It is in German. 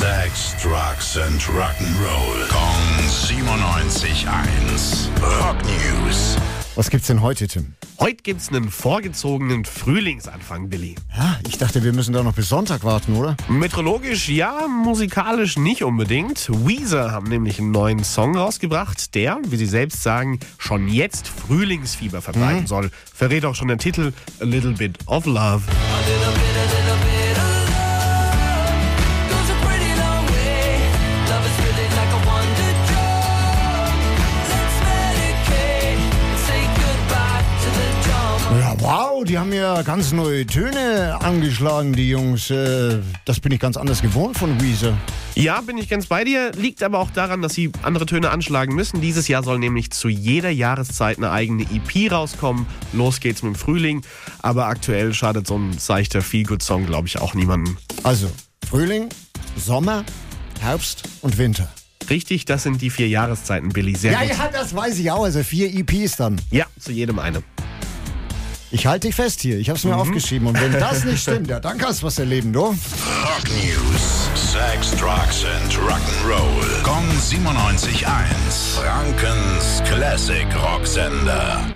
Sex, Drugs and Rock'n'Roll. Kong 97.1. Rock News. Was gibt's denn heute, Tim? Heute gibt's einen vorgezogenen Frühlingsanfang, Billy. Ja, ich dachte, wir müssen da noch bis Sonntag warten, oder? Metrologisch ja, musikalisch nicht unbedingt. Weezer haben nämlich einen neuen Song rausgebracht, der, wie sie selbst sagen, schon jetzt Frühlingsfieber verbreiten soll. Verrät auch schon der Titel A Little Bit of Love. Wow, die haben ja ganz neue Töne angeschlagen, die Jungs. Äh, das bin ich ganz anders gewohnt von Weezer. Ja, bin ich ganz bei dir. Liegt aber auch daran, dass sie andere Töne anschlagen müssen. Dieses Jahr soll nämlich zu jeder Jahreszeit eine eigene EP rauskommen. Los geht's mit dem Frühling. Aber aktuell schadet so ein seichter Feel-Good-Song, glaube ich, auch niemandem. Also, Frühling, Sommer, Herbst und Winter. Richtig, das sind die vier Jahreszeiten, Billy. Sehr Ja, gut. ja, das weiß ich auch. Also vier EPs dann. Ja, zu jedem eine. Ich halte dich fest hier. Ich habe es mir aufgeschrieben. Und wenn das nicht stimmt, ja, dann kannst du was erleben, du. Rock News. Sex, Drugs and Rock'n'Roll. Kong 97.1. Frankens Classic Rocksender.